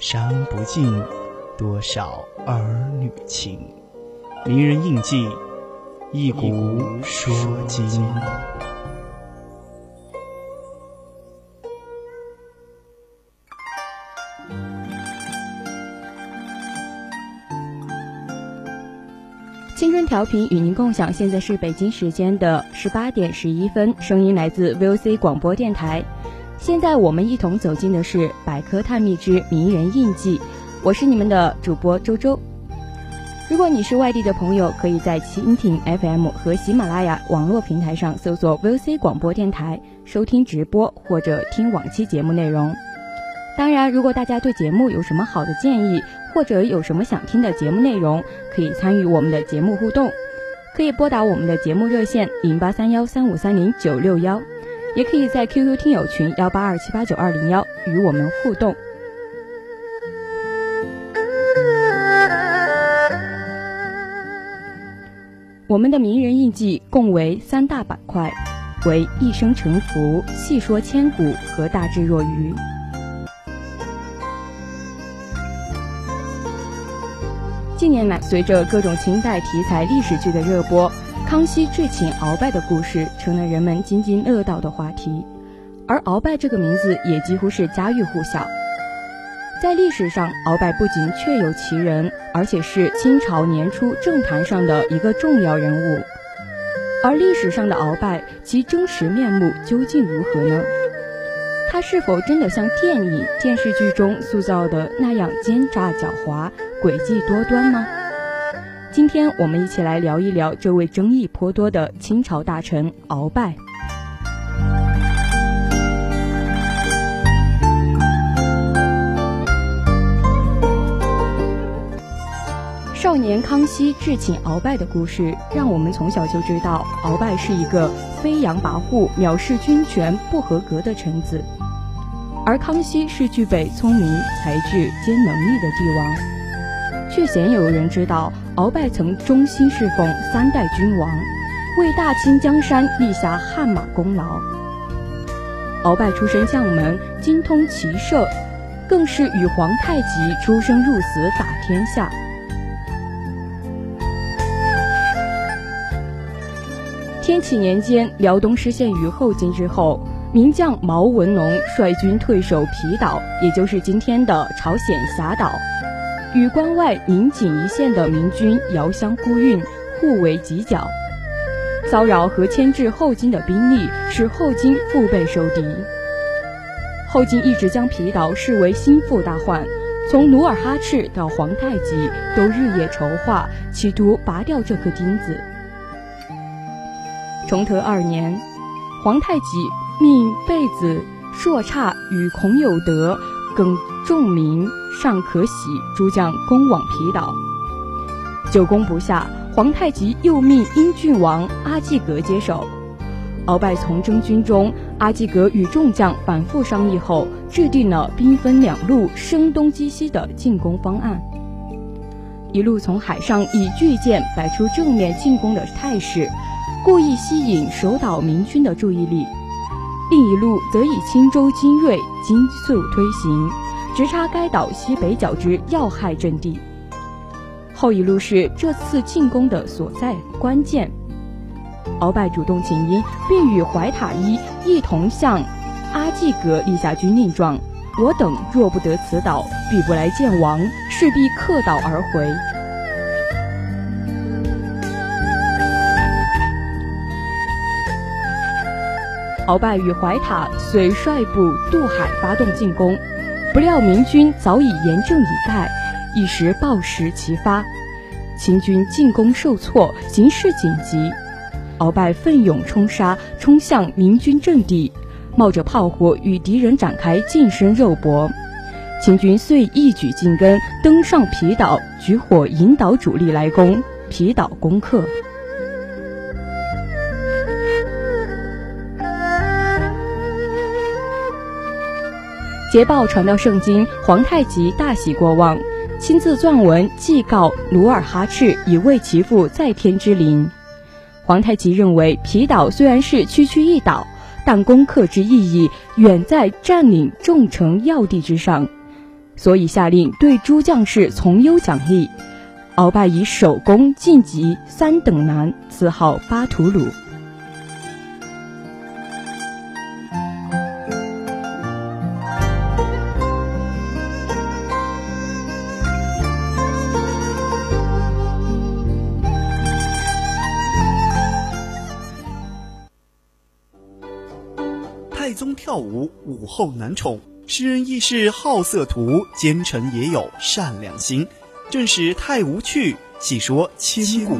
伤不尽多少儿女情。名人印记，一古说今。青春调频与您共享，现在是北京时间的十八点十一分，声音来自 VOC 广播电台。现在我们一同走进的是百科探秘之名人印记，我是你们的主播周周。如果你是外地的朋友，可以在蜻蜓 FM 和喜马拉雅网络平台上搜索 VOC 广播电台，收听直播或者听往期节目内容。当然，如果大家对节目有什么好的建议，或者有什么想听的节目内容，可以参与我们的节目互动，可以拨打我们的节目热线零八三幺三五三零九六幺，也可以在 QQ 听友群幺八二七八九二零幺与我们互动。我们的名人印记共为三大板块，为一生沉浮、细说千古和大智若愚。近年来，随着各种清代题材历史剧的热播，康熙智请鳌拜的故事成了人们津津乐道的话题。而鳌拜这个名字也几乎是家喻户晓。在历史上，鳌拜不仅确有其人，而且是清朝年初政坛上的一个重要人物。而历史上的鳌拜，其真实面目究竟如何呢？他是否真的像电影、电视剧中塑造的那样奸诈狡猾？诡计多端吗？今天我们一起来聊一聊这位争议颇多的清朝大臣鳌拜。少年康熙智请鳌拜的故事，让我们从小就知道鳌拜是一个飞扬跋扈、藐视君权、不合格的臣子，而康熙是具备聪明才智兼能力的帝王。却鲜有人知道，鳌拜曾忠心侍奉三代君王，为大清江山立下汗马功劳。鳌拜出身将门，精通骑射，更是与皇太极出生入死打天下。天启年间，辽东失陷于后金之后，名将毛文龙率军退守皮岛，也就是今天的朝鲜峡岛。与关外宁锦一线的明军遥相呼应，互为犄角，骚扰和牵制后金的兵力，使后金腹背受敌。后金一直将皮岛视为心腹大患，从努尔哈赤到皇太极都日夜筹划，企图拔掉这颗钉子。崇德二年，皇太极命贝子、硕刹与孔有德更众民。尚可喜，诸将攻往皮岛，久攻不下。皇太极又命英郡王阿济格接手。鳌拜从征军中，阿济格与众将反复商议后，制定了兵分两路、声东击西的进攻方案。一路从海上以巨舰摆出正面进攻的态势，故意吸引守岛明军的注意力；另一路则以轻舟精锐，精速推行。直插该岛西北角之要害阵地。后一路是这次进攻的所在关键。鳌拜主动请缨，并与怀塔伊一同向阿济格立下军令状：我等若不得此岛，必不来见王，势必客岛而回。鳌拜与怀塔遂率部渡海发动进攻，不料明军早已严阵以待，一时暴食齐发，秦军进攻受挫，形势紧急。鳌拜奋勇冲杀，冲向明军阵地，冒着炮火与敌人展开近身肉搏。秦军遂一举进根，登上皮岛，举火引导主力来攻，皮岛攻克。捷报传到盛京，皇太极大喜过望，亲自撰文祭告努尔哈赤，以慰其父在天之灵。皇太极认为皮岛虽然是区区一岛，但攻克之意义远在占领重城要地之上，所以下令对诸将士从优奖励。鳌拜以首功晋级三等男，赐号巴图鲁。武后男宠，诗人亦是好色徒，奸臣也有善良心，正是太无趣。细说千古。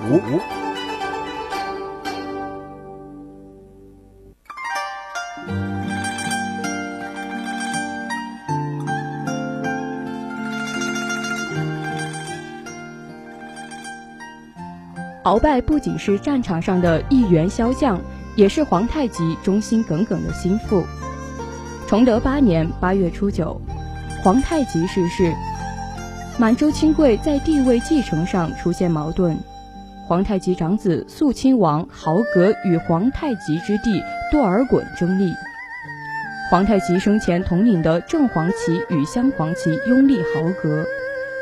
鳌拜不仅是战场上的一员骁将，也是皇太极忠心耿耿的心腹。崇德八年八月初九，皇太极逝世，满洲亲贵在地位继承上出现矛盾。皇太极长子肃亲王豪格与皇太极之弟多尔衮争利。皇太极生前统领的正黄旗与镶黄旗拥立豪格，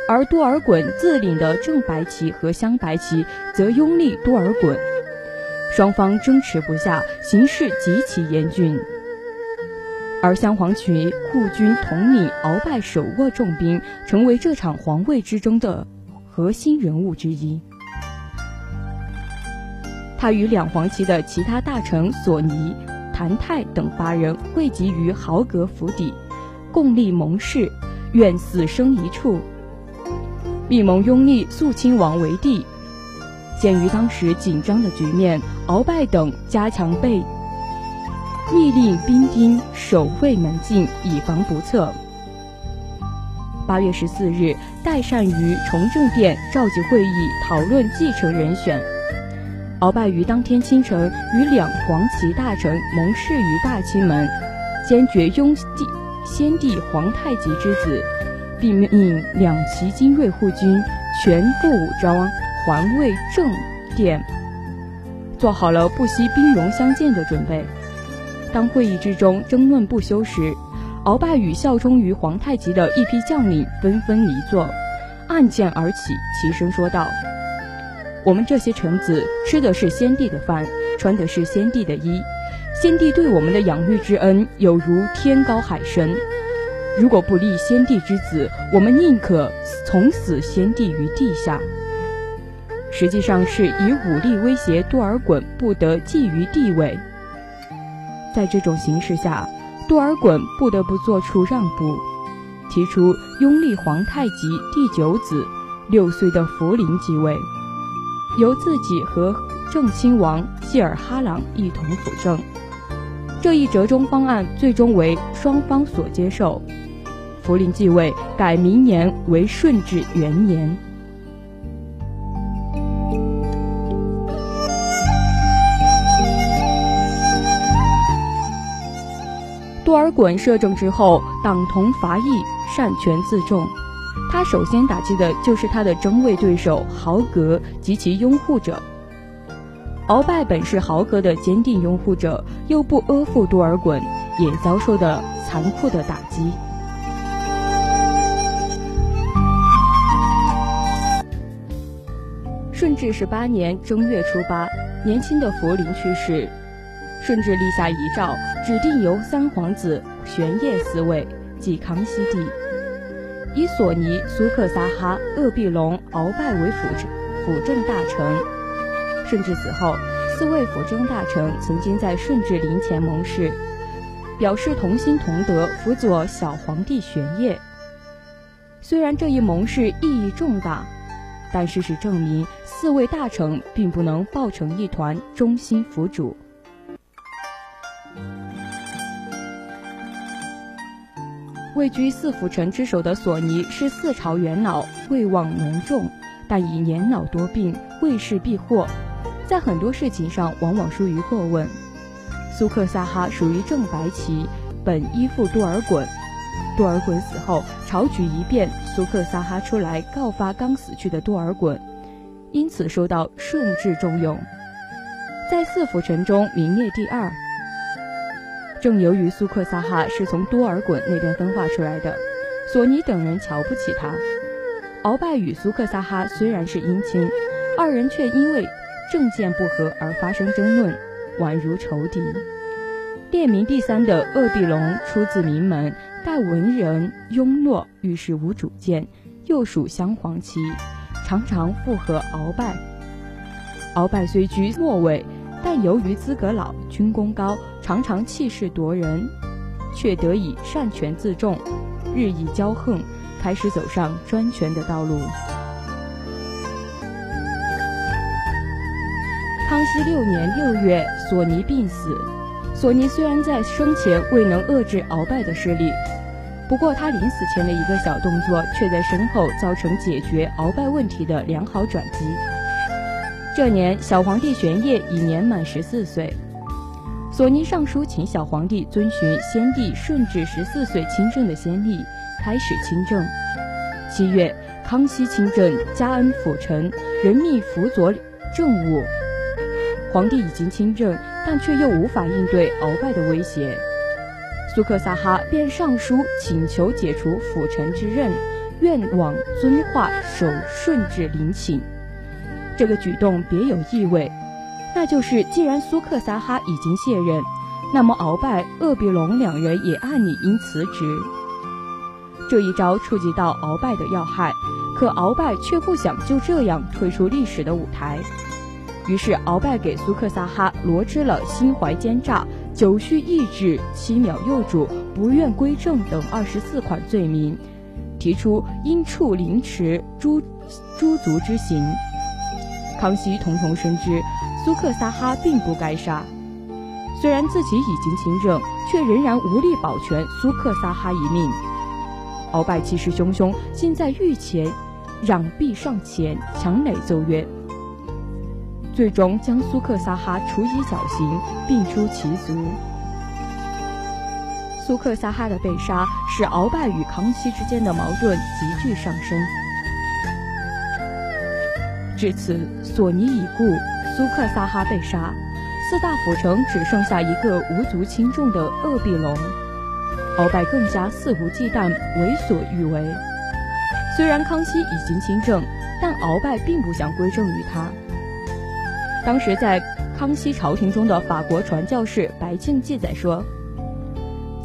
而多尔衮自领的正白旗和镶白旗则拥立多尔衮，双方争持不下，形势极其严峻。而镶黄旗护军统领鳌拜手握重兵，成为这场皇位之争的核心人物之一。他与两黄旗的其他大臣索尼、谭泰等八人汇集于豪格府邸，共立盟誓，愿死生一处。密谋拥立肃亲王为帝。鉴于当时紧张的局面，鳌拜等加强备。密令兵丁守卫门禁，以防不测。八月十四日，代善于崇政殿召集会议，讨论继承人选。鳌拜于当天清晨与两黄旗大臣盟誓于大清门，坚决拥帝先帝皇太极之子，并命两旗精锐护军全副武装，环卫正殿，做好了不惜兵戎相见的准备。当会议之中争论不休时，鳌拜与效忠于皇太极的一批将领纷纷离座，暗箭而起，齐声说道：“我们这些臣子吃的是先帝的饭，穿的是先帝的衣，先帝对我们的养育之恩有如天高海深。如果不立先帝之子，我们宁可从死先帝于地下。”实际上是以武力威胁多尔衮不得觊觎地位。在这种形势下，多尔衮不得不做出让步，提出拥立皇太极第九子六岁的福临继位，由自己和正亲王谢尔哈朗一同辅政。这一折中方案最终为双方所接受，福临继位改明年为顺治元年。多尔衮摄政之后，党同伐异，擅权自重。他首先打击的就是他的争位对手豪格及其拥护者。鳌拜本是豪格的坚定拥护者，又不阿附多尔衮，也遭受的残酷的打击。顺治十八年正月初八，年轻的福临去世。顺治立下遗诏，指定由三皇子玄烨嗣位，即康熙帝。以索尼、苏克萨哈、鄂必隆、鳌拜为辅辅政大臣，顺治死后，四位辅政大臣曾经在顺治陵前盟誓，表示同心同德，辅佐小皇帝玄烨。虽然这一盟誓意义重大，但事实证明，四位大臣并不能抱成一团，忠心辅主。位居四辅臣之首的索尼是四朝元老，位望浓重，但已年老多病，为事必祸，在很多事情上往往疏于过问。苏克萨哈属于正白旗，本依附多尔衮。多尔衮死后，朝局一变，苏克萨哈出来告发刚死去的多尔衮，因此受到顺治重用，在四辅臣中名列第二。正由于苏克萨哈是从多尔衮那边分化出来的，索尼等人瞧不起他。鳌拜与苏克萨哈虽然是姻亲，二人却因为政见不合而发生争论，宛如仇敌。列名第三的鄂必隆出自名门，但文人庸懦，遇事无主见，又属镶黄旗，常常附和鳌拜。鳌拜虽居末位。但由于资格老、军功高，常常气势夺人，却得以擅权自重，日益骄横，开始走上专权的道路。康熙六年六月，索尼病死。索尼虽然在生前未能遏制鳌拜的势力，不过他临死前的一个小动作，却在身后造成解决鳌拜问题的良好转机。这年，小皇帝玄烨已年满十四岁。索尼上书请小皇帝遵循先帝顺治十四岁亲政的先例，开始亲政。七月，康熙亲政，加恩辅臣，任命辅佐政务。皇帝已经亲政，但却又无法应对鳌拜的威胁。苏克萨哈便上书请求解除辅臣之任，愿往遵化守顺治陵寝。这个举动别有意味，那就是既然苏克萨哈已经卸任，那么鳌拜、鄂必隆两人也按理应辞职。这一招触及到鳌拜的要害，可鳌拜却不想就这样退出历史的舞台。于是鳌拜给苏克萨哈罗织了心怀奸诈、久蓄意志、欺藐幼主、不愿归正等二十四款罪名，提出应处凌迟诛诛族之刑。康熙统统深知，苏克萨哈并不该杀。虽然自己已经亲政，却仍然无力保全苏克萨哈一命。鳌拜气势汹汹，竟在御前攘臂上前，强垒奏乐，最终将苏克萨哈处以绞刑，并出其族。苏克萨哈的被杀，使鳌拜与康熙之间的矛盾急剧上升。至此，索尼已故，苏克萨哈被杀，四大辅臣只剩下一个无足轻重的鄂必隆。鳌拜更加肆无忌惮，为所欲为。虽然康熙已经亲政，但鳌拜并不想归政于他。当时在康熙朝廷中的法国传教士白庆记载说，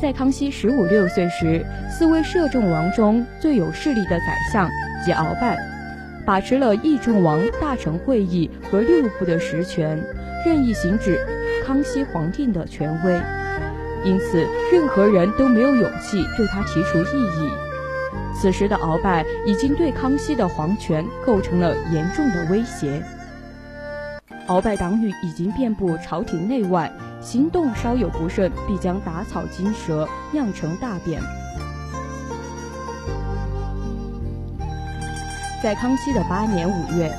在康熙十五六岁时，四位摄政王中最有势力的宰相即鳌拜。把持了议政王大臣会议和六部的实权，任意行使康熙皇帝的权威，因此任何人都没有勇气对他提出异议。此时的鳌拜已经对康熙的皇权构成了严重的威胁。鳌拜党羽已经遍布朝廷内外，行动稍有不慎，必将打草惊蛇，酿成大变。在康熙的八年五月，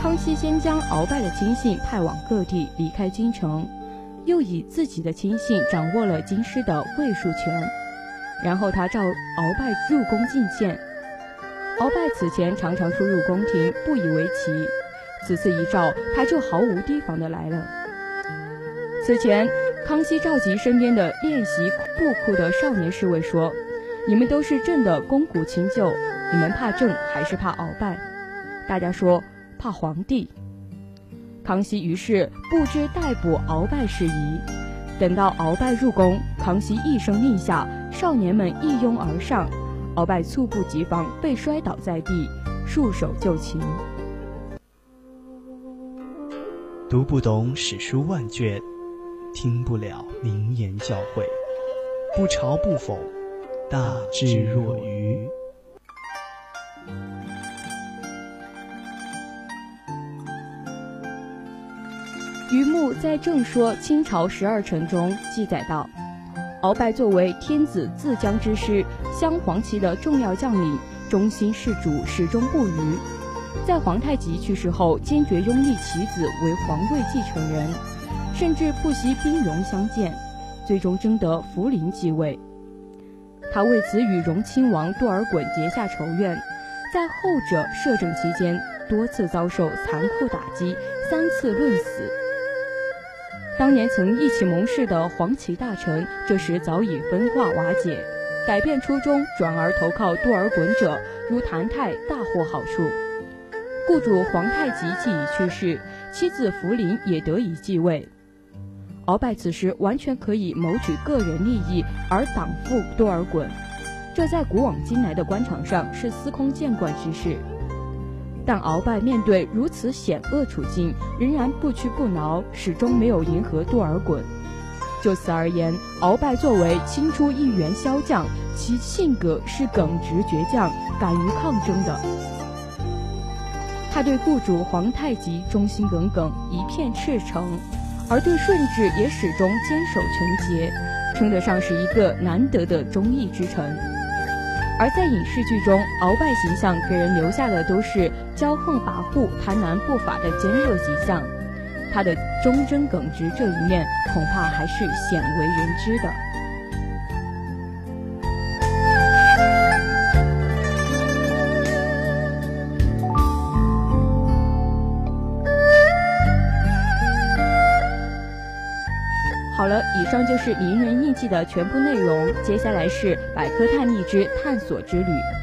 康熙先将鳌拜的亲信派往各地，离开京城，又以自己的亲信掌握了京师的卫戍权。然后他召鳌拜入宫觐见。鳌拜此前常常出入宫廷，不以为奇。此次一召，他就毫无提防的来了。此前，康熙召集身边的练习布库的少年侍卫说：“你们都是朕的肱骨亲旧。”你们怕朕还是怕鳌拜？大家说怕皇帝。康熙于是不知逮捕鳌拜事宜。等到鳌拜入宫，康熙一声令下，少年们一拥而上，鳌拜猝不及防，被摔倒在地，束手就擒。读不懂史书万卷，听不了名言教诲，不嘲不讽，大智若愚。在《正说清朝十二臣》中记载道：“鳌拜作为天子自将之师，镶黄旗的重要将领，忠心事主，始终不渝。在皇太极去世后，坚决拥立其子为皇位继承人，甚至不惜兵戎相见，最终争得福临继位。他为此与荣亲王多尔衮结下仇怨，在后者摄政期间，多次遭受残酷打击，三次论死。”当年曾一起盟誓的黄旗大臣，这时早已分化瓦解，改变初衷，转而投靠多尔衮者，如谭泰大获好处。雇主皇太极既已去世，妻子福临也得以继位。鳌拜此时完全可以谋取个人利益而党附多尔衮，这在古往今来的官场上是司空见惯之事。但鳌拜面对如此险恶处境，仍然不屈不挠，始终没有迎合多尔衮。就此而言，鳌拜作为清初一员骁将，其性格是耿直倔强、敢于抗争的。他对雇主皇太极忠心耿耿，一片赤诚，而对顺治也始终坚守纯洁，称得上是一个难得的忠义之臣。而在影视剧中，鳌拜形象给人留下的都是骄横跋扈、贪婪不法的奸恶形象，他的忠贞耿直这一面，恐怕还是鲜为人知的。是名人印记的全部内容。接下来是百科探秘之探索之旅。